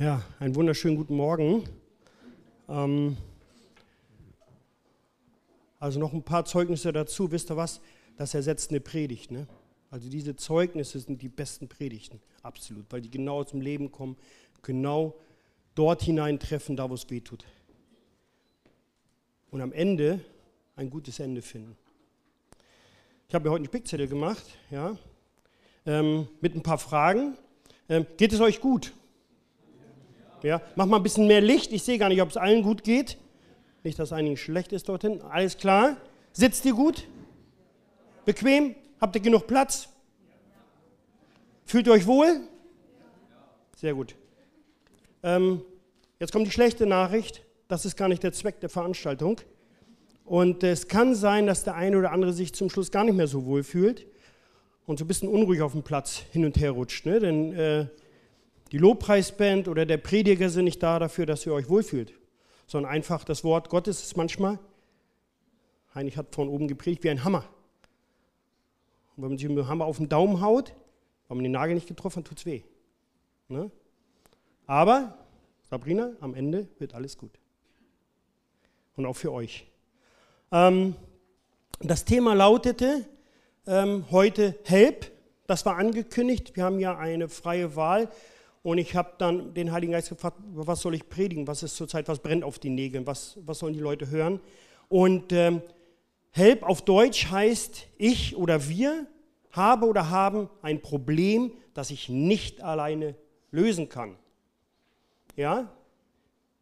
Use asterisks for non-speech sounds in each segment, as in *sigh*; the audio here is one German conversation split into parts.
Ja, einen wunderschönen guten Morgen. Ähm, also noch ein paar Zeugnisse dazu. Wisst ihr was? Das ersetzt eine Predigt. Ne? Also diese Zeugnisse sind die besten Predigten, absolut, weil die genau aus dem Leben kommen, genau dort hineintreffen, da wo es weh tut. Und am Ende ein gutes Ende finden. Ich habe mir heute einen Spickzettel gemacht, ja, ähm, mit ein paar Fragen. Ähm, geht es euch gut? Ja, mach mal ein bisschen mehr Licht. Ich sehe gar nicht, ob es allen gut geht. Nicht, dass einigen schlecht ist dorthin. Alles klar. Sitzt ihr gut? Bequem? Habt ihr genug Platz? Fühlt ihr euch wohl? Sehr gut. Ähm, jetzt kommt die schlechte Nachricht. Das ist gar nicht der Zweck der Veranstaltung. Und es kann sein, dass der eine oder andere sich zum Schluss gar nicht mehr so wohl fühlt und so ein bisschen unruhig auf dem Platz hin und her rutscht. Ne? Denn äh, die Lobpreisband oder der Prediger sind nicht da dafür, dass ihr euch wohlfühlt, sondern einfach das Wort Gottes ist manchmal, Heinrich hat von oben gepredigt, wie ein Hammer. Und wenn man sich mit dem Hammer auf den Daumen haut, weil man den Nagel nicht getroffen hat, tut es weh. Ne? Aber, Sabrina, am Ende wird alles gut. Und auch für euch. Ähm, das Thema lautete ähm, heute Help. Das war angekündigt. Wir haben ja eine freie Wahl. Und ich habe dann den Heiligen Geist gefragt, was soll ich predigen? Was ist zurzeit, was brennt auf den Nägeln? Was, was sollen die Leute hören? Und ähm, Help auf Deutsch heißt, ich oder wir habe oder haben ein Problem, das ich nicht alleine lösen kann. Ja?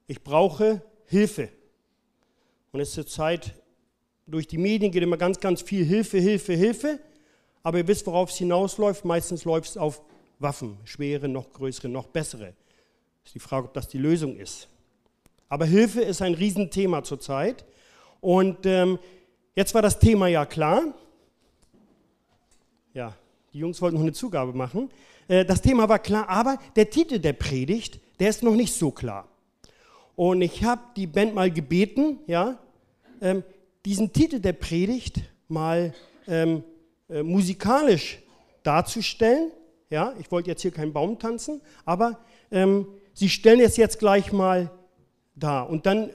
Ich brauche Hilfe. Und es ist zurzeit durch die Medien geht immer ganz, ganz viel Hilfe, Hilfe, Hilfe. Aber ihr wisst, worauf es hinausläuft. Meistens läuft es auf Waffen, schwere, noch größere, noch bessere. Ist die Frage, ob das die Lösung ist. Aber Hilfe ist ein Riesenthema zurzeit. Und ähm, jetzt war das Thema ja klar. Ja, die Jungs wollten noch eine Zugabe machen. Äh, das Thema war klar, aber der Titel der Predigt, der ist noch nicht so klar. Und ich habe die Band mal gebeten, ja, ähm, diesen Titel der Predigt mal ähm, äh, musikalisch darzustellen ja, ich wollte jetzt hier keinen Baum tanzen, aber ähm, Sie stellen es jetzt gleich mal da. Und dann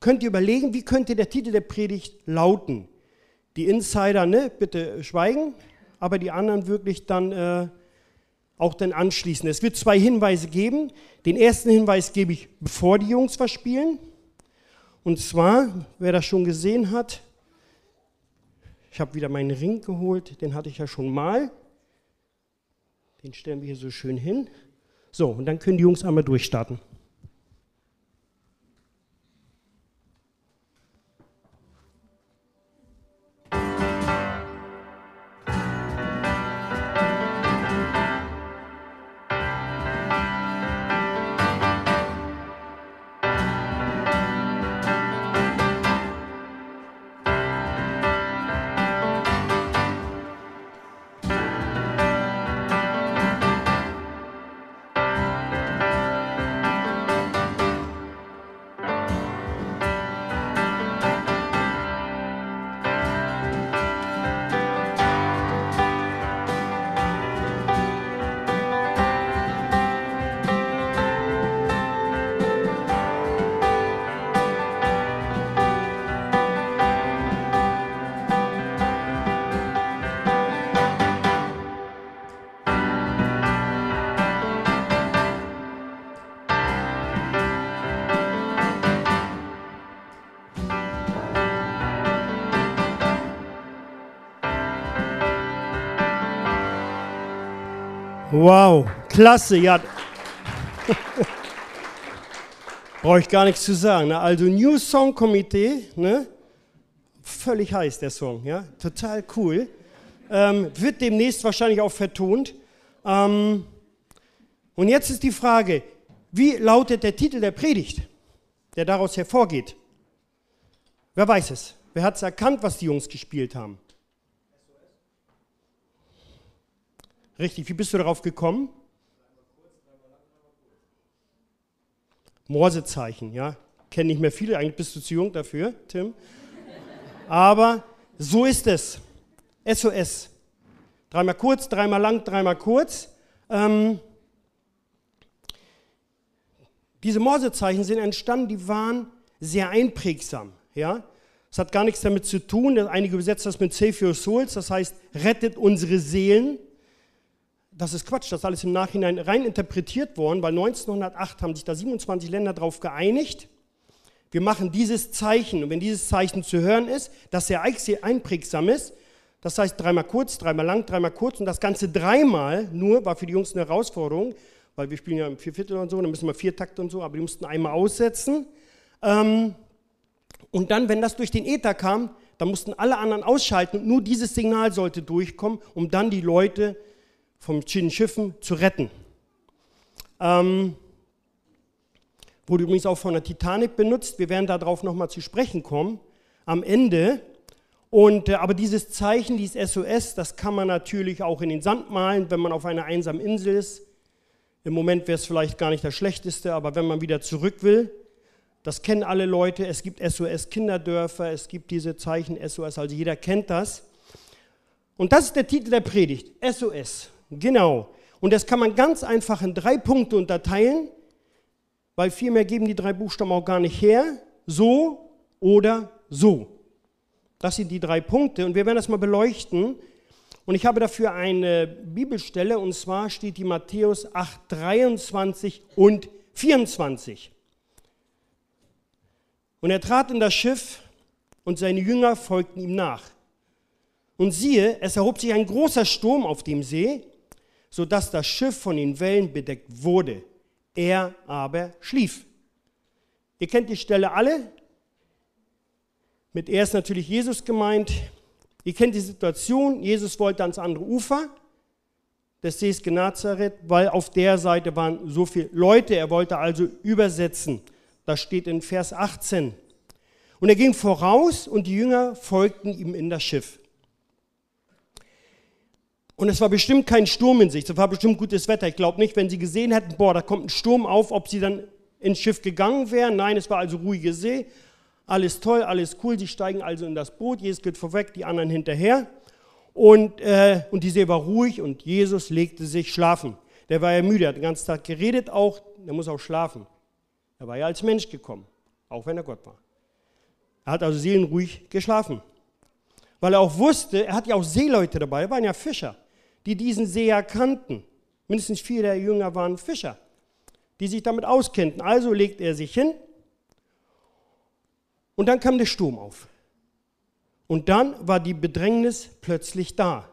könnt ihr überlegen, wie könnte der Titel der Predigt lauten. Die Insider, ne, bitte schweigen, aber die anderen wirklich dann äh, auch dann anschließen. Es wird zwei Hinweise geben. Den ersten Hinweis gebe ich, bevor die Jungs was spielen. Und zwar, wer das schon gesehen hat, ich habe wieder meinen Ring geholt, den hatte ich ja schon mal. Den stellen wir hier so schön hin. So, und dann können die Jungs einmal durchstarten. Wow, klasse, ja. *laughs* Brauche ich gar nichts zu sagen. Ne? Also New Song Komitee, ne? völlig heiß der Song, ja, total cool. Ähm, wird demnächst wahrscheinlich auch vertont. Ähm, Und jetzt ist die Frage, wie lautet der Titel der Predigt, der daraus hervorgeht? Wer weiß es? Wer hat es erkannt, was die Jungs gespielt haben? Richtig, wie bist du darauf gekommen? Morsezeichen, ja. Kennen nicht mehr viele, eigentlich bist du zu jung dafür, Tim. Aber so ist es. SOS. Dreimal kurz, dreimal lang, dreimal kurz. Ähm, diese Morsezeichen sind entstanden, die waren sehr einprägsam. Ja? Es hat gar nichts damit zu tun, einige übersetzen das mit Save Your Souls, das heißt, rettet unsere Seelen. Das ist Quatsch, das ist alles im Nachhinein rein interpretiert worden, weil 1908 haben sich da 27 Länder darauf geeinigt. Wir machen dieses Zeichen und wenn dieses Zeichen zu hören ist, dass sehr einprägsam ist, das heißt dreimal kurz, dreimal lang, dreimal kurz und das Ganze dreimal nur war für die Jungs eine Herausforderung, weil wir spielen ja im Vierviertel und so, dann müssen wir vier Takte und so, aber die mussten einmal aussetzen. Ähm, und dann, wenn das durch den Äther kam, dann mussten alle anderen ausschalten und nur dieses Signal sollte durchkommen, um dann die Leute vom Schiffen zu retten. Ähm, wurde übrigens auch von der Titanic benutzt. Wir werden darauf nochmal zu sprechen kommen am Ende. Und, äh, aber dieses Zeichen, dieses SOS, das kann man natürlich auch in den Sand malen, wenn man auf einer einsamen Insel ist. Im Moment wäre es vielleicht gar nicht das Schlechteste, aber wenn man wieder zurück will, das kennen alle Leute. Es gibt SOS Kinderdörfer, es gibt diese Zeichen SOS, also jeder kennt das. Und das ist der Titel der Predigt, SOS. Genau. Und das kann man ganz einfach in drei Punkte unterteilen, weil viel mehr geben die drei Buchstaben auch gar nicht her. So oder so. Das sind die drei Punkte und wir werden das mal beleuchten. Und ich habe dafür eine Bibelstelle und zwar steht die Matthäus 8, 23 und 24. Und er trat in das Schiff und seine Jünger folgten ihm nach. Und siehe, es erhob sich ein großer Sturm auf dem See, sodass das Schiff von den Wellen bedeckt wurde. Er aber schlief. Ihr kennt die Stelle alle. Mit er ist natürlich Jesus gemeint. Ihr kennt die Situation. Jesus wollte ans andere Ufer des Sees Genazareth, weil auf der Seite waren so viele Leute. Er wollte also übersetzen. Das steht in Vers 18. Und er ging voraus und die Jünger folgten ihm in das Schiff. Und es war bestimmt kein Sturm in sich, es war bestimmt gutes Wetter. Ich glaube nicht, wenn sie gesehen hätten, boah, da kommt ein Sturm auf, ob sie dann ins Schiff gegangen wären. Nein, es war also ruhige See. Alles toll, alles cool. Sie steigen also in das Boot. Jesus geht vorweg, die anderen hinterher. Und, äh, und die See war ruhig und Jesus legte sich schlafen. Der war ja müde, er hat den ganzen Tag geredet auch, der muss auch schlafen. Er war ja als Mensch gekommen, auch wenn er Gott war. Er hat also seelenruhig geschlafen. Weil er auch wusste, er hat ja auch Seeleute dabei, er waren ja Fischer die diesen See erkannten. Mindestens vier der Jünger waren Fischer, die sich damit auskennten. Also legt er sich hin und dann kam der Sturm auf. Und dann war die Bedrängnis plötzlich da.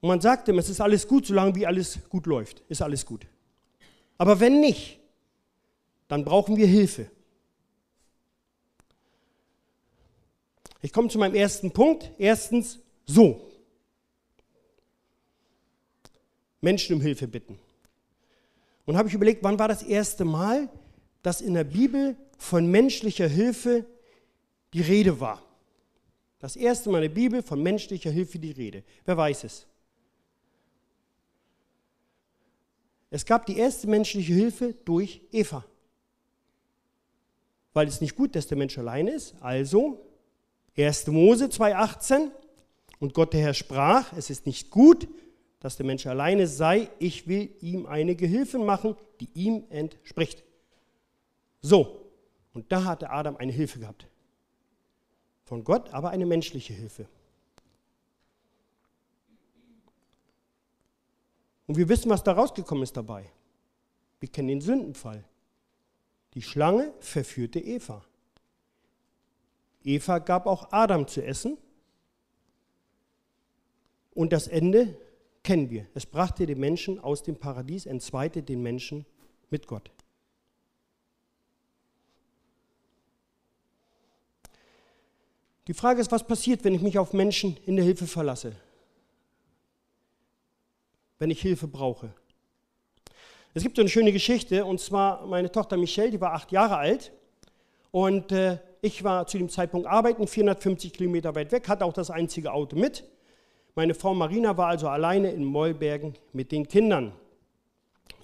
Und man sagt ihm, es ist alles gut, solange wie alles gut läuft, ist alles gut. Aber wenn nicht, dann brauchen wir Hilfe. Ich komme zu meinem ersten Punkt. Erstens, so. Menschen um Hilfe bitten. Und habe ich überlegt, wann war das erste Mal, dass in der Bibel von menschlicher Hilfe die Rede war? Das erste Mal in der Bibel von menschlicher Hilfe die Rede. Wer weiß es? Es gab die erste menschliche Hilfe durch Eva. Weil es nicht gut, dass der Mensch allein ist. Also 1. Mose 2,18. Und Gott der Herr sprach, es ist nicht gut, dass der Mensch alleine sei, ich will ihm eine Gehilfin machen, die ihm entspricht. So, und da hatte Adam eine Hilfe gehabt. Von Gott, aber eine menschliche Hilfe. Und wir wissen, was da rausgekommen ist dabei. Wir kennen den Sündenfall. Die Schlange verführte Eva. Eva gab auch Adam zu essen und das Ende kennen wir. Es brachte den Menschen aus dem Paradies, entzweite den Menschen mit Gott. Die Frage ist, was passiert, wenn ich mich auf Menschen in der Hilfe verlasse? wenn ich Hilfe brauche. Es gibt so eine schöne Geschichte, und zwar meine Tochter Michelle, die war acht Jahre alt. Und äh, ich war zu dem Zeitpunkt arbeiten, 450 Kilometer weit weg, hatte auch das einzige Auto mit. Meine Frau Marina war also alleine in Mollbergen mit den Kindern.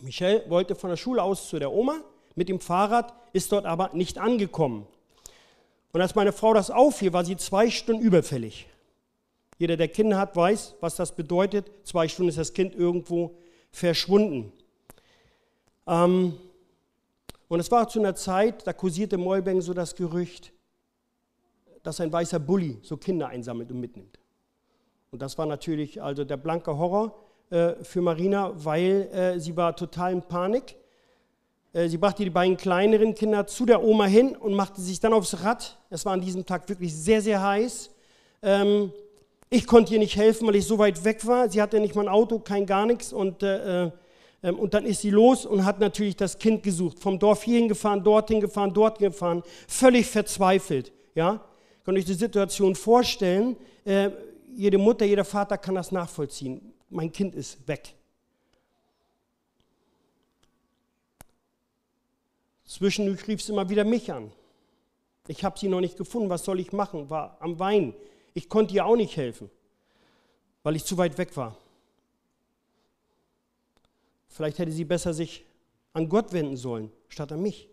Michelle wollte von der Schule aus zu der Oma mit dem Fahrrad, ist dort aber nicht angekommen. Und als meine Frau das aufhielt, war sie zwei Stunden überfällig. Jeder, der Kinder hat, weiß, was das bedeutet. Zwei Stunden ist das Kind irgendwo verschwunden. Ähm, und es war zu einer Zeit, da kursierte Mollbeng so das Gerücht, dass ein weißer Bully so Kinder einsammelt und mitnimmt. Und das war natürlich also der blanke Horror äh, für Marina, weil äh, sie war total in Panik. Äh, sie brachte die beiden kleineren Kinder zu der Oma hin und machte sich dann aufs Rad. Es war an diesem Tag wirklich sehr, sehr heiß. Ähm, ich konnte ihr nicht helfen, weil ich so weit weg war. Sie hatte nicht mal ein Auto, kein gar nichts. Und äh, äh ähm, und dann ist sie los und hat natürlich das Kind gesucht. Vom Dorf hierhin gefahren, dorthin gefahren, dorthin gefahren, völlig verzweifelt. Ja? Könnt euch die Situation vorstellen? Äh, jede Mutter, jeder Vater kann das nachvollziehen. Mein Kind ist weg. Zwischendurch rief sie immer wieder mich an. Ich habe sie noch nicht gefunden. Was soll ich machen? War am Weinen. Ich konnte ihr auch nicht helfen, weil ich zu weit weg war. Vielleicht hätte sie besser sich an Gott wenden sollen, statt an mich.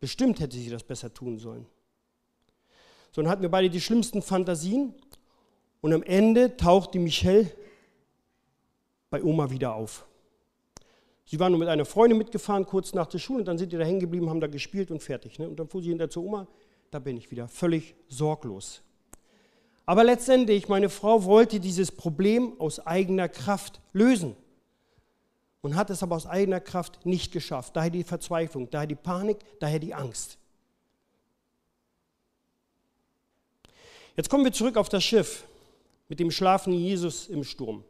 Bestimmt hätte sie das besser tun sollen. So, dann hatten wir beide die schlimmsten Fantasien und am Ende tauchte Michelle bei Oma wieder auf. Sie war nur mit einer Freundin mitgefahren, kurz nach der Schule, und dann sind die da hängen geblieben, haben da gespielt und fertig. Ne? Und dann fuhr sie hinter zur Oma, da bin ich wieder, völlig sorglos. Aber letztendlich, meine Frau wollte dieses Problem aus eigener Kraft lösen und hat es aber aus eigener Kraft nicht geschafft. Daher die Verzweiflung, daher die Panik, daher die Angst. Jetzt kommen wir zurück auf das Schiff mit dem schlafenden Jesus im Sturm.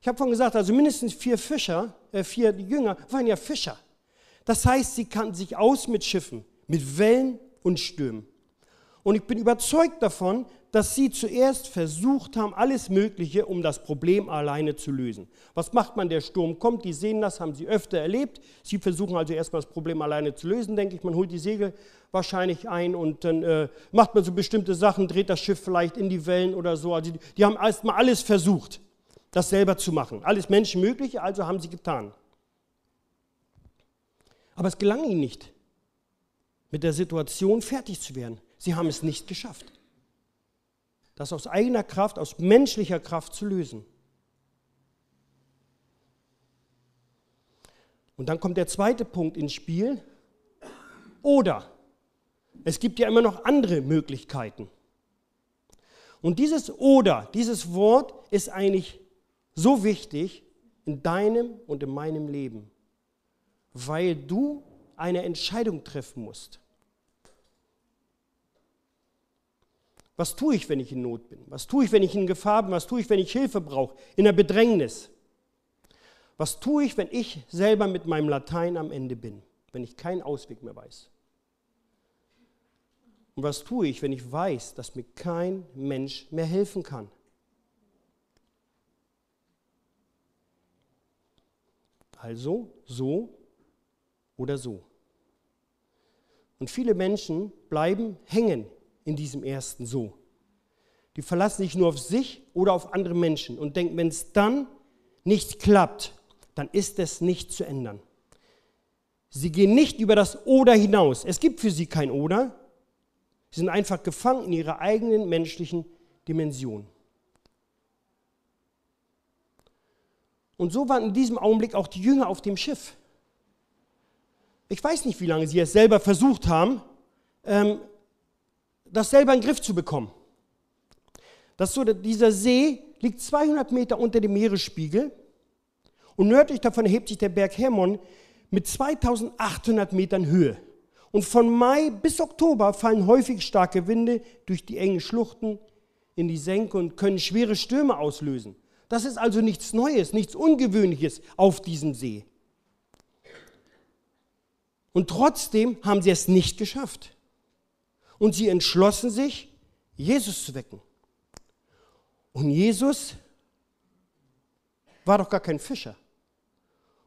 Ich habe vorhin gesagt, also mindestens vier Fischer, äh, vier Jünger waren ja Fischer. Das heißt, sie kannten sich aus mit Schiffen, mit Wellen und Stürmen. Und ich bin überzeugt davon, dass sie zuerst versucht haben, alles Mögliche, um das Problem alleine zu lösen. Was macht man? Der Sturm kommt, die sehen das, haben sie öfter erlebt. Sie versuchen also erstmal das Problem alleine zu lösen, denke ich. Man holt die Segel wahrscheinlich ein und dann äh, macht man so bestimmte Sachen, dreht das Schiff vielleicht in die Wellen oder so. Also die, die haben erstmal alles versucht, das selber zu machen. Alles Menschenmögliche, also haben sie getan. Aber es gelang ihnen nicht, mit der Situation fertig zu werden. Sie haben es nicht geschafft das aus eigener Kraft, aus menschlicher Kraft zu lösen. Und dann kommt der zweite Punkt ins Spiel. Oder es gibt ja immer noch andere Möglichkeiten. Und dieses oder, dieses Wort ist eigentlich so wichtig in deinem und in meinem Leben, weil du eine Entscheidung treffen musst. Was tue ich, wenn ich in Not bin? Was tue ich, wenn ich in Gefahr bin? Was tue ich, wenn ich Hilfe brauche? In der Bedrängnis? Was tue ich, wenn ich selber mit meinem Latein am Ende bin? Wenn ich keinen Ausweg mehr weiß? Und was tue ich, wenn ich weiß, dass mir kein Mensch mehr helfen kann? Also so oder so. Und viele Menschen bleiben hängen in diesem ersten So. Die verlassen sich nur auf sich oder auf andere Menschen und denken, wenn es dann nicht klappt, dann ist es nicht zu ändern. Sie gehen nicht über das Oder hinaus. Es gibt für sie kein Oder. Sie sind einfach gefangen in ihrer eigenen menschlichen Dimension. Und so waren in diesem Augenblick auch die Jünger auf dem Schiff. Ich weiß nicht, wie lange sie es selber versucht haben, ähm, das selber in den Griff zu bekommen. Das so, dieser See liegt 200 Meter unter dem Meeresspiegel und nördlich davon erhebt sich der Berg Hermon mit 2800 Metern Höhe. Und von Mai bis Oktober fallen häufig starke Winde durch die engen Schluchten in die Senke und können schwere Stürme auslösen. Das ist also nichts Neues, nichts Ungewöhnliches auf diesem See. Und trotzdem haben sie es nicht geschafft und sie entschlossen sich, Jesus zu wecken. Und Jesus war doch gar kein Fischer.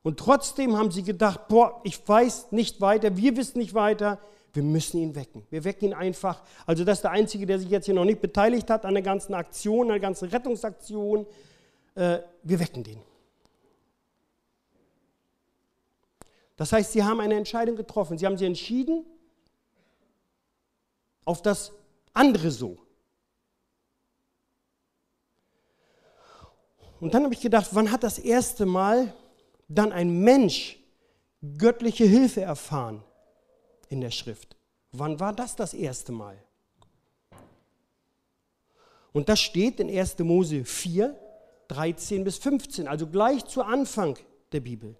Und trotzdem haben sie gedacht, boah, ich weiß nicht weiter, wir wissen nicht weiter, wir müssen ihn wecken. Wir wecken ihn einfach. Also das ist der Einzige, der sich jetzt hier noch nicht beteiligt hat an der ganzen Aktion, an der ganzen Rettungsaktion. Äh, wir wecken den. Das heißt, sie haben eine Entscheidung getroffen. Sie haben sich entschieden auf das andere so. Und dann habe ich gedacht, wann hat das erste Mal dann ein Mensch göttliche Hilfe erfahren in der Schrift? Wann war das das erste Mal? Und das steht in 1. Mose 4, 13 bis 15, also gleich zu Anfang der Bibel.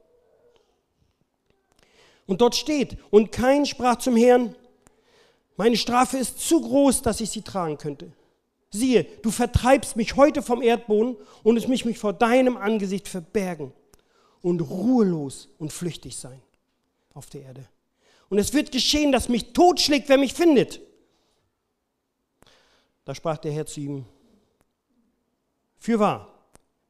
Und dort steht, und kein sprach zum Herrn, meine Strafe ist zu groß, dass ich sie tragen könnte. Siehe, du vertreibst mich heute vom Erdboden und es mich, vor deinem Angesicht verbergen und ruhelos und flüchtig sein auf der Erde. Und es wird geschehen, dass mich totschlägt, wer mich findet. Da sprach der Herr zu ihm, fürwahr,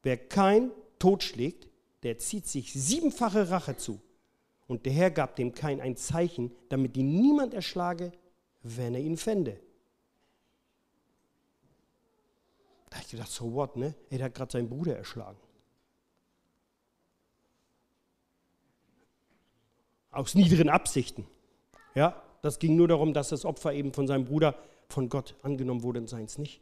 wer kein totschlägt, der zieht sich siebenfache Rache zu. Und der Herr gab dem Kain ein Zeichen, damit ihn niemand erschlage, wenn er ihn fände. Da habe ich gedacht, so what, ne? Er hat gerade seinen Bruder erschlagen. Aus niederen Absichten. Ja, das ging nur darum, dass das Opfer eben von seinem Bruder von Gott angenommen wurde und seins nicht.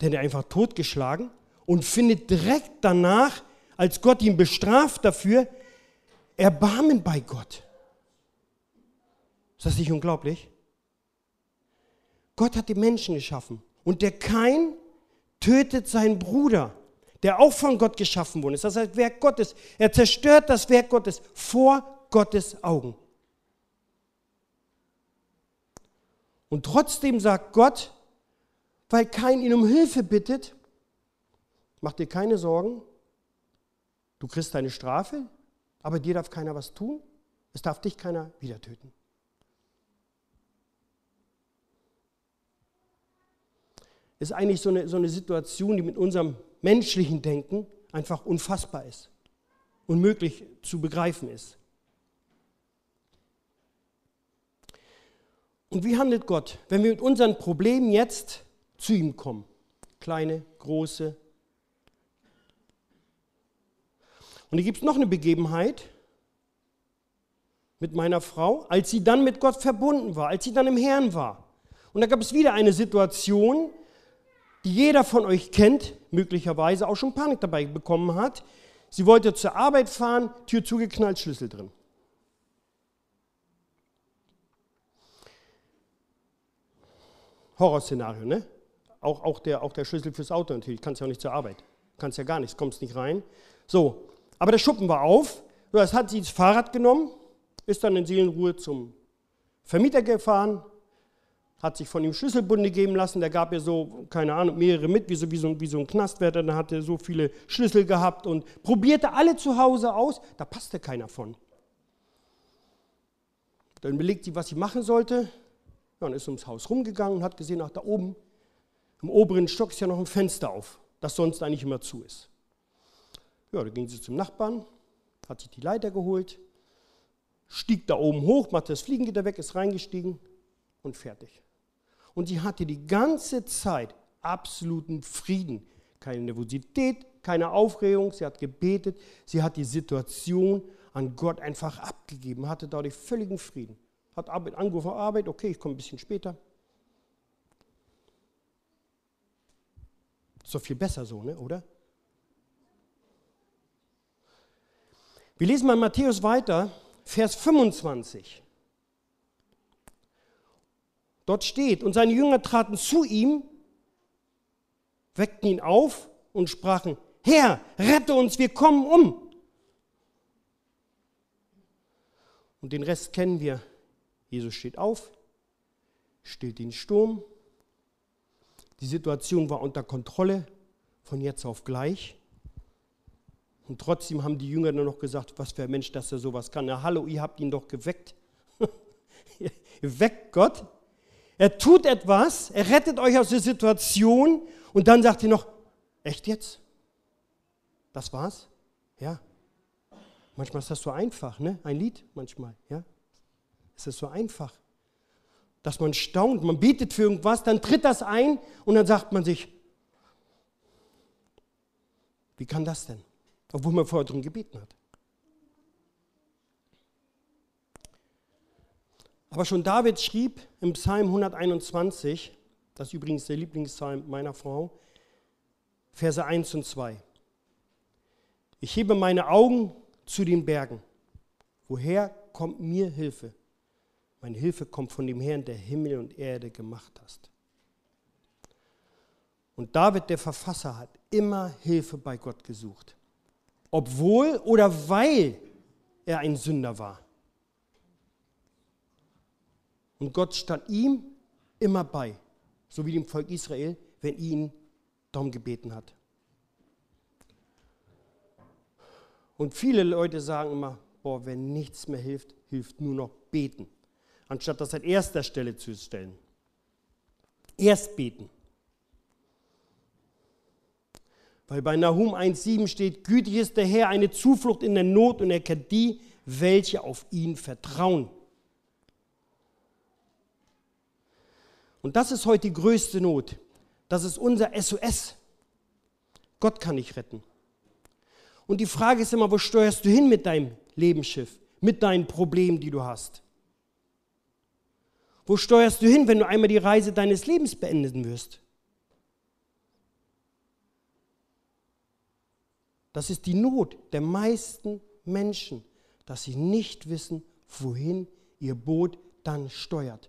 Denn er einfach totgeschlagen und findet direkt danach, als Gott ihn bestraft dafür, Erbarmen bei Gott. Ist das nicht unglaublich? Gott hat die Menschen geschaffen und der Kain tötet seinen Bruder, der auch von Gott geschaffen worden ist. Das heißt, Werk Gottes. Er zerstört das Werk Gottes vor Gottes Augen. Und trotzdem sagt Gott, weil Kain ihn um Hilfe bittet, mach dir keine Sorgen, du kriegst deine Strafe, aber dir darf keiner was tun. Es darf dich keiner wieder töten. Ist eigentlich so eine, so eine Situation, die mit unserem menschlichen Denken einfach unfassbar ist, unmöglich zu begreifen ist. Und wie handelt Gott, wenn wir mit unseren Problemen jetzt zu ihm kommen? Kleine, große, Und hier gibt es noch eine Begebenheit mit meiner Frau, als sie dann mit Gott verbunden war, als sie dann im Herrn war. Und da gab es wieder eine Situation, die jeder von euch kennt, möglicherweise auch schon Panik dabei bekommen hat. Sie wollte zur Arbeit fahren, Tür zugeknallt, Schlüssel drin. Horrorszenario, ne? Auch, auch, der, auch der Schlüssel fürs Auto natürlich. Kannst ja auch nicht zur Arbeit. Kannst ja gar nichts, kommst nicht rein. So, aber der Schuppen war auf. Das hat sie das Fahrrad genommen, ist dann in Seelenruhe zum Vermieter gefahren, hat sich von ihm Schlüsselbunde geben lassen. Der gab ihr so, keine Ahnung, mehrere mit, wie so, wie so, wie so ein Knastwärter. Dann hatte so viele Schlüssel gehabt und probierte alle zu Hause aus. Da passte keiner von. Dann überlegt sie, was sie machen sollte. Dann ist ums Haus rumgegangen und hat gesehen, ach, da oben, im oberen Stock ist ja noch ein Fenster auf, das sonst eigentlich immer zu ist. Ja, da ging sie zum Nachbarn, hat sich die Leiter geholt, stieg da oben hoch, machte das Fliegengitter weg, ist reingestiegen und fertig. Und sie hatte die ganze Zeit absoluten Frieden. Keine Nervosität, keine Aufregung. Sie hat gebetet. Sie hat die Situation an Gott einfach abgegeben, hatte dadurch völligen Frieden. Hat Arbeit angerufen, Arbeit, okay, ich komme ein bisschen später. Ist doch viel besser so, ne, oder? Wir lesen mal Matthäus weiter, Vers 25. Dort steht, und seine Jünger traten zu ihm, weckten ihn auf und sprachen, Herr, rette uns, wir kommen um. Und den Rest kennen wir. Jesus steht auf, stillt den Sturm. Die Situation war unter Kontrolle von jetzt auf gleich. Und trotzdem haben die Jünger nur noch gesagt, was für ein Mensch, dass er sowas kann. Na hallo, ihr habt ihn doch geweckt. *laughs* weckt Gott. Er tut etwas, er rettet euch aus der Situation und dann sagt ihr noch, echt jetzt? Das war's? Ja. Manchmal ist das so einfach, ne? Ein Lied manchmal, ja. Es ist so einfach, dass man staunt, man betet für irgendwas, dann tritt das ein und dann sagt man sich, wie kann das denn? Obwohl man vorher darum gebeten hat. Aber schon David schrieb im Psalm 121, das ist übrigens der Lieblingspsalm meiner Frau, Verse 1 und 2. Ich hebe meine Augen zu den Bergen. Woher kommt mir Hilfe? Meine Hilfe kommt von dem Herrn, der Himmel und Erde gemacht hast. Und David, der Verfasser, hat immer Hilfe bei Gott gesucht. Obwohl oder weil er ein Sünder war. Und Gott stand ihm immer bei, so wie dem Volk Israel, wenn ihn darum gebeten hat. Und viele Leute sagen immer, boah, wenn nichts mehr hilft, hilft nur noch beten, anstatt das an erster Stelle zu stellen. Erst beten. Weil bei Nahum 1,7 steht, gütig ist der Herr eine Zuflucht in der Not und er kennt die, welche auf ihn vertrauen. Und das ist heute die größte Not. Das ist unser SOS. Gott kann dich retten. Und die Frage ist immer, wo steuerst du hin mit deinem Lebensschiff, mit deinen Problemen, die du hast? Wo steuerst du hin, wenn du einmal die Reise deines Lebens beenden wirst? Das ist die Not der meisten Menschen, dass sie nicht wissen, wohin ihr Boot dann steuert.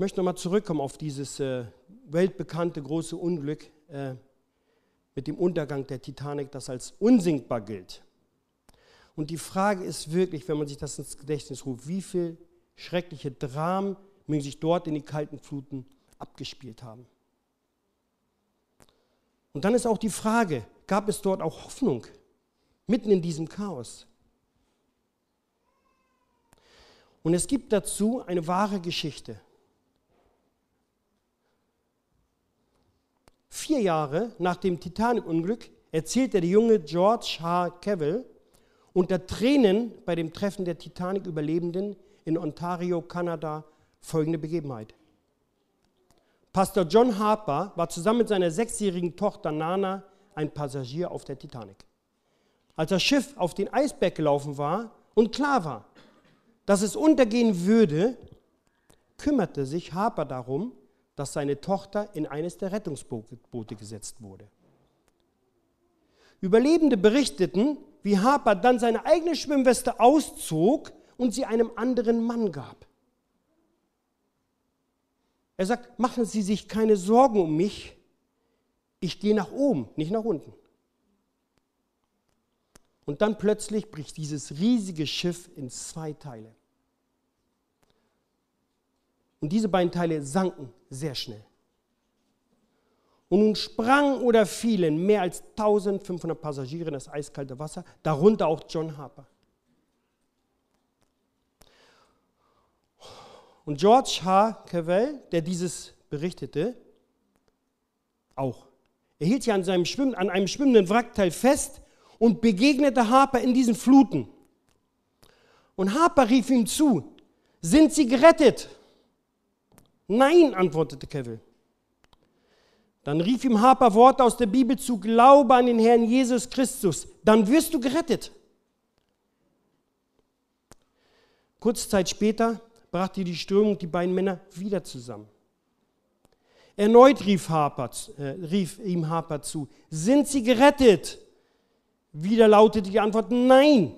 Ich möchte nochmal zurückkommen auf dieses äh, weltbekannte große Unglück äh, mit dem Untergang der Titanic, das als unsinkbar gilt. Und die Frage ist wirklich, wenn man sich das ins Gedächtnis ruft, wie viele schreckliche Dramen mögen sich dort in die kalten Fluten abgespielt haben. Und dann ist auch die Frage, gab es dort auch Hoffnung mitten in diesem Chaos? Und es gibt dazu eine wahre Geschichte. Jahre nach dem Titanic-Unglück erzählte der junge George H. Cavill unter Tränen bei dem Treffen der Titanic-Überlebenden in Ontario, Kanada, folgende Begebenheit. Pastor John Harper war zusammen mit seiner sechsjährigen Tochter Nana ein Passagier auf der Titanic. Als das Schiff auf den Eisberg gelaufen war und klar war, dass es untergehen würde, kümmerte sich Harper darum, dass seine Tochter in eines der Rettungsboote gesetzt wurde. Überlebende berichteten, wie Harper dann seine eigene Schwimmweste auszog und sie einem anderen Mann gab. Er sagt, machen Sie sich keine Sorgen um mich, ich gehe nach oben, nicht nach unten. Und dann plötzlich bricht dieses riesige Schiff in zwei Teile. Und diese beiden Teile sanken sehr schnell. Und nun sprangen oder fielen mehr als 1500 Passagiere in das eiskalte Wasser, darunter auch John Harper. Und George H. Cavell, der dieses berichtete, auch. Er hielt sich an, seinem Schwimm, an einem schwimmenden Wrackteil fest und begegnete Harper in diesen Fluten. Und Harper rief ihm zu, sind Sie gerettet? Nein, antwortete Kevin. Dann rief ihm Harper Worte aus der Bibel zu, glaube an den Herrn Jesus Christus, dann wirst du gerettet. Kurze Zeit später brachte die Strömung die beiden Männer wieder zusammen. Erneut rief, Harper, äh, rief ihm Harper zu, sind sie gerettet? Wieder lautete die Antwort, nein.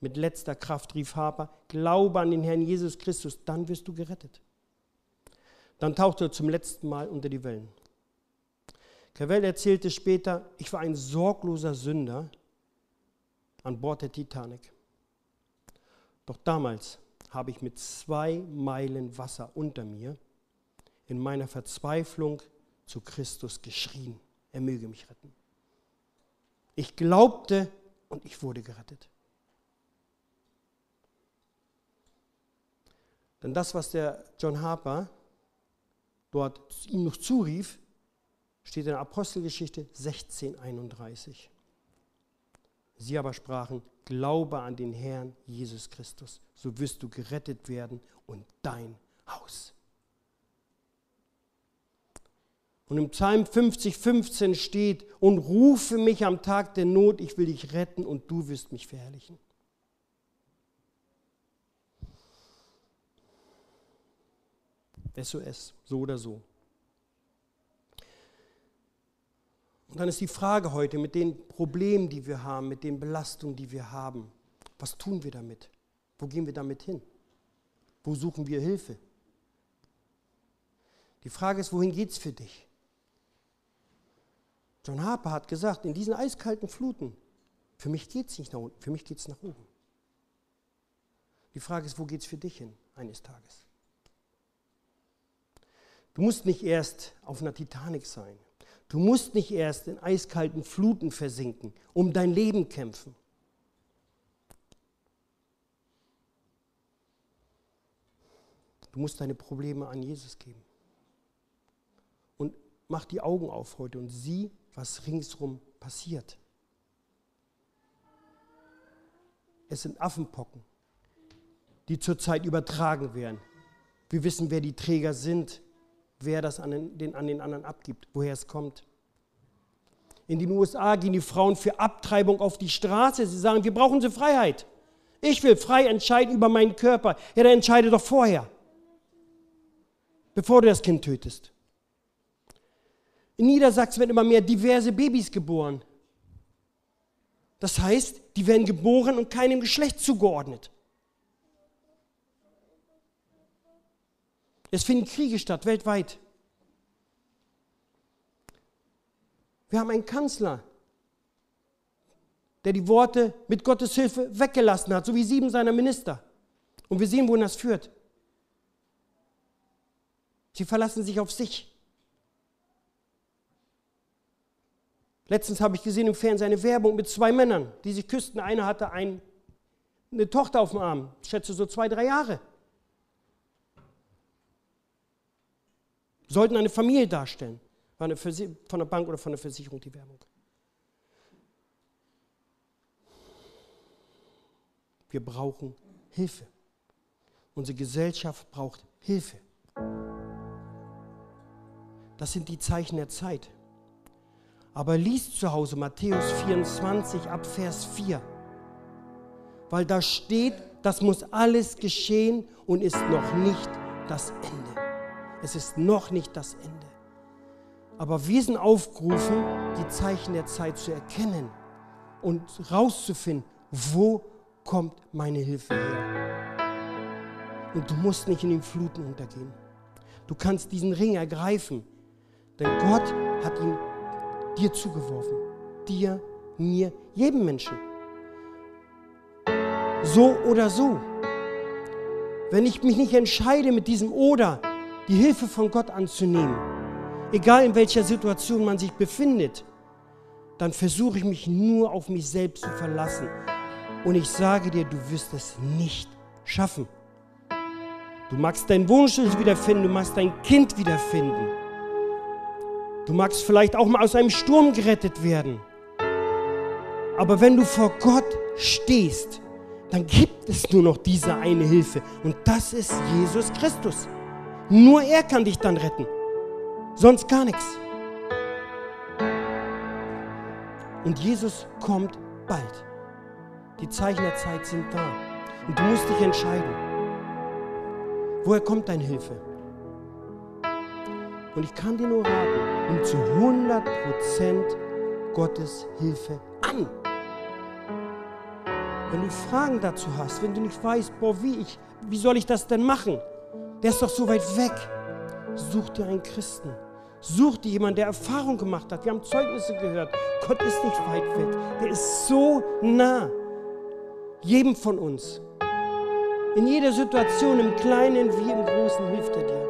Mit letzter Kraft rief Harper, glaube an den Herrn Jesus Christus, dann wirst du gerettet. Dann tauchte er zum letzten Mal unter die Wellen. Cavell erzählte später, ich war ein sorgloser Sünder an Bord der Titanic. Doch damals habe ich mit zwei Meilen Wasser unter mir in meiner Verzweiflung zu Christus geschrien, er möge mich retten. Ich glaubte und ich wurde gerettet. Denn das, was der John Harper dort ihm noch zurief, steht in der Apostelgeschichte 1631. Sie aber sprachen, glaube an den Herrn Jesus Christus, so wirst du gerettet werden und dein Haus. Und im Psalm 50, 15 steht, und rufe mich am Tag der Not, ich will dich retten und du wirst mich verherrlichen. SOS, so oder so. Und dann ist die Frage heute mit den Problemen, die wir haben, mit den Belastungen, die wir haben, was tun wir damit? Wo gehen wir damit hin? Wo suchen wir Hilfe? Die Frage ist, wohin geht es für dich? John Harper hat gesagt, in diesen eiskalten Fluten, für mich geht es nicht nach unten, für mich geht es nach oben. Die Frage ist, wo geht es für dich hin eines Tages? Du musst nicht erst auf einer Titanic sein. Du musst nicht erst in eiskalten Fluten versinken, um dein Leben kämpfen. Du musst deine Probleme an Jesus geben. Und mach die Augen auf heute und sieh, was ringsherum passiert. Es sind Affenpocken, die zurzeit übertragen werden. Wir wissen, wer die Träger sind wer das an den, an den anderen abgibt, woher es kommt. In den USA gehen die Frauen für Abtreibung auf die Straße. Sie sagen, wir brauchen sie Freiheit. Ich will frei entscheiden über meinen Körper. Ja, dann entscheide doch vorher, bevor du das Kind tötest. In Niedersachsen werden immer mehr diverse Babys geboren. Das heißt, die werden geboren und keinem Geschlecht zugeordnet. Es finden Kriege statt, weltweit. Wir haben einen Kanzler, der die Worte mit Gottes Hilfe weggelassen hat, so wie sieben seiner Minister. Und wir sehen, wohin das führt. Sie verlassen sich auf sich. Letztens habe ich gesehen im Fernsehen eine Werbung mit zwei Männern, die sich küssten. Einer hatte ein, eine Tochter auf dem Arm, ich schätze so zwei, drei Jahre. Sollten eine Familie darstellen. Von der Bank oder von der Versicherung die Werbung. Wir brauchen Hilfe. Unsere Gesellschaft braucht Hilfe. Das sind die Zeichen der Zeit. Aber liest zu Hause Matthäus 24 ab Vers 4. Weil da steht, das muss alles geschehen und ist noch nicht das Ende. Es ist noch nicht das Ende. Aber wir sind aufgerufen, die Zeichen der Zeit zu erkennen und rauszufinden, wo kommt meine Hilfe her. Und du musst nicht in den Fluten untergehen. Du kannst diesen Ring ergreifen, denn Gott hat ihn dir zugeworfen. Dir, mir, jedem Menschen. So oder so. Wenn ich mich nicht entscheide mit diesem Oder, die Hilfe von Gott anzunehmen, egal in welcher Situation man sich befindet, dann versuche ich mich nur auf mich selbst zu verlassen. Und ich sage dir, du wirst es nicht schaffen. Du magst deinen Wohnschlüssel wiederfinden, du magst dein Kind wiederfinden. Du magst vielleicht auch mal aus einem Sturm gerettet werden. Aber wenn du vor Gott stehst, dann gibt es nur noch diese eine Hilfe. Und das ist Jesus Christus. Nur er kann dich dann retten. Sonst gar nichts. Und Jesus kommt bald. Die Zeichen der Zeit sind da. Und du musst dich entscheiden. Woher kommt deine Hilfe? Und ich kann dir nur raten, nimm zu 100% Gottes Hilfe an. Wenn du Fragen dazu hast, wenn du nicht weißt, boah, wie, ich, wie soll ich das denn machen? Der ist doch so weit weg. Such dir einen Christen. Such dir jemanden, der Erfahrung gemacht hat. Wir haben Zeugnisse gehört. Gott ist nicht weit weg. Der ist so nah. Jedem von uns. In jeder Situation, im Kleinen wie im Großen, hilft er dir.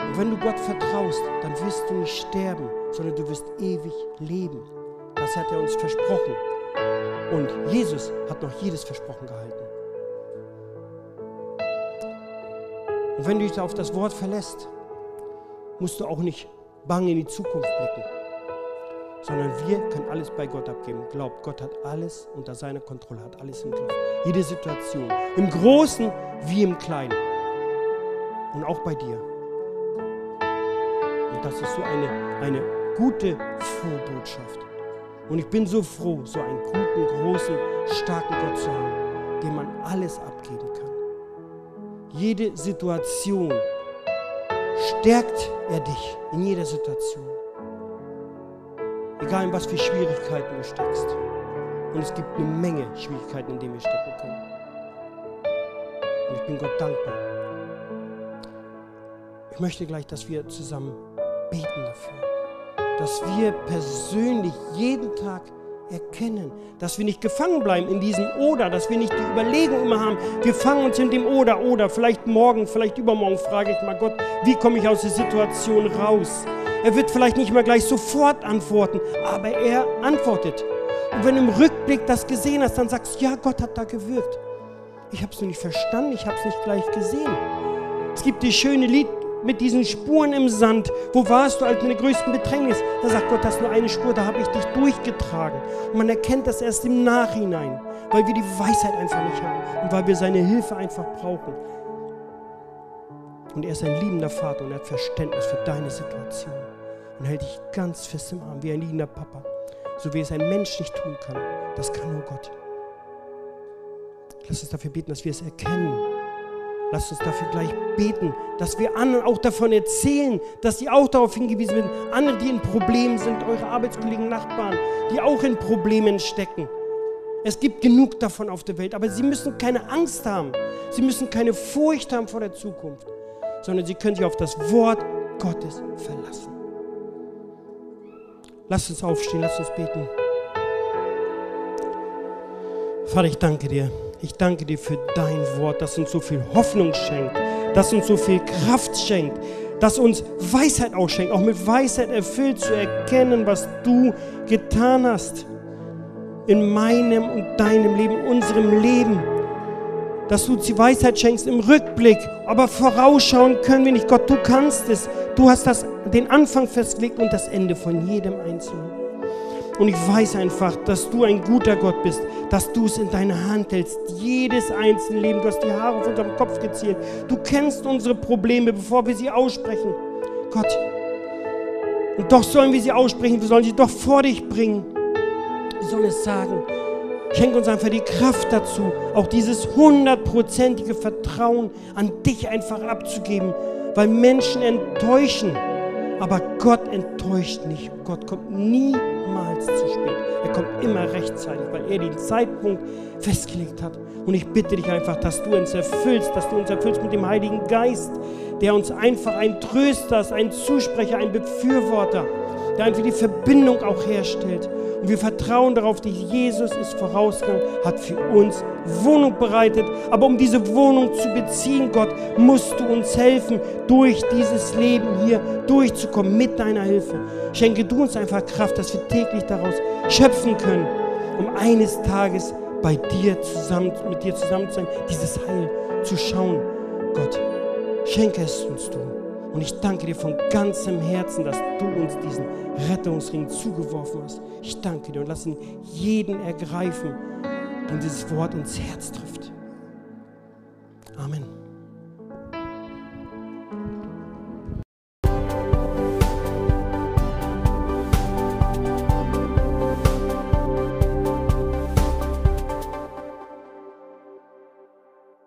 Und wenn du Gott vertraust, dann wirst du nicht sterben, sondern du wirst ewig leben. Das hat er uns versprochen. Und Jesus hat noch jedes Versprochen gehalten. Und wenn du dich auf das Wort verlässt, musst du auch nicht bang in die Zukunft blicken, sondern wir können alles bei Gott abgeben. Glaubt, Gott hat alles unter seiner Kontrolle, hat alles im Griff. Jede Situation, im Großen wie im Kleinen. Und auch bei dir. Und das ist so eine, eine gute Vorbotschaft. Und ich bin so froh, so einen guten, großen, starken Gott zu haben, dem man alles abgeben kann. Jede Situation stärkt er dich in jeder Situation. Egal in was für Schwierigkeiten du steckst. Und es gibt eine Menge Schwierigkeiten, in denen wir stecken können. Und ich bin Gott dankbar. Ich möchte gleich, dass wir zusammen beten dafür. Dass wir persönlich jeden Tag erkennen, dass wir nicht gefangen bleiben in diesem Oder, dass wir nicht die Überlegung immer haben, wir fangen uns in dem Oder, oder, vielleicht morgen, vielleicht übermorgen frage ich mal Gott, wie komme ich aus der Situation raus? Er wird vielleicht nicht mehr gleich sofort antworten, aber er antwortet. Und wenn du im Rückblick das gesehen hast, dann sagst du, ja, Gott hat da gewirkt. Ich habe es nur nicht verstanden, ich habe es nicht gleich gesehen. Es gibt die schöne Lied, mit diesen Spuren im Sand. Wo warst du, als in der größten Bedrängnis? Da sagt Gott, das ist nur eine Spur, da habe ich dich durchgetragen. Und man erkennt das erst im Nachhinein, weil wir die Weisheit einfach nicht haben und weil wir seine Hilfe einfach brauchen. Und er ist ein liebender Vater und er hat Verständnis für deine Situation und hält dich ganz fest im Arm, wie ein liebender Papa. So wie es ein Mensch nicht tun kann, das kann nur Gott. Lass uns dafür beten, dass wir es erkennen Lasst uns dafür gleich beten, dass wir anderen auch davon erzählen, dass sie auch darauf hingewiesen werden. Andere, die in Problemen sind, eure Arbeitskollegen, Nachbarn, die auch in Problemen stecken. Es gibt genug davon auf der Welt, aber sie müssen keine Angst haben. Sie müssen keine Furcht haben vor der Zukunft, sondern sie können sich auf das Wort Gottes verlassen. Lasst uns aufstehen, lasst uns beten. Vater, ich danke dir. Ich danke dir für dein Wort, das uns so viel Hoffnung schenkt, das uns so viel Kraft schenkt, das uns Weisheit auch schenkt, auch mit Weisheit erfüllt zu erkennen, was du getan hast in meinem und deinem Leben, unserem Leben. Dass du uns die Weisheit schenkst im Rückblick, aber vorausschauen können wir nicht. Gott, du kannst es. Du hast das, den Anfang festgelegt und das Ende von jedem Einzelnen. Und ich weiß einfach, dass du ein guter Gott bist, dass du es in deine Hand hältst. Jedes einzelne Leben, du hast die Haare auf unserem Kopf gezählt. Du kennst unsere Probleme, bevor wir sie aussprechen. Gott. Und doch sollen wir sie aussprechen, wir sollen sie doch vor dich bringen. Wir sollen es sagen. Schenk uns einfach die Kraft dazu, auch dieses hundertprozentige Vertrauen an dich einfach abzugeben, weil Menschen enttäuschen. Aber Gott enttäuscht nicht. Gott kommt niemals zu spät. Er kommt immer rechtzeitig, weil er den Zeitpunkt festgelegt hat. Und ich bitte dich einfach, dass du uns erfüllst, dass du uns erfüllst mit dem Heiligen Geist, der uns einfach ein Tröster ist, ein Zusprecher, ein Befürworter, der einfach die Verbindung auch herstellt. Und wir vertrauen darauf, dass Jesus ist vorausgegangen, hat für uns Wohnung bereitet. Aber um diese Wohnung zu beziehen, Gott, musst du uns helfen, durch dieses Leben hier durchzukommen mit deiner Hilfe. Schenke du uns einfach Kraft, dass wir täglich daraus schöpfen können, um eines Tages bei dir zusammen, mit dir zusammen zu sein, dieses Heil zu schauen. Gott, schenke es uns du. Und ich danke dir von ganzem Herzen, dass du uns diesen Rettungsring zugeworfen hast. Ich danke dir und lass ihn jeden ergreifen, dem dieses Wort ins Herz trifft. Amen.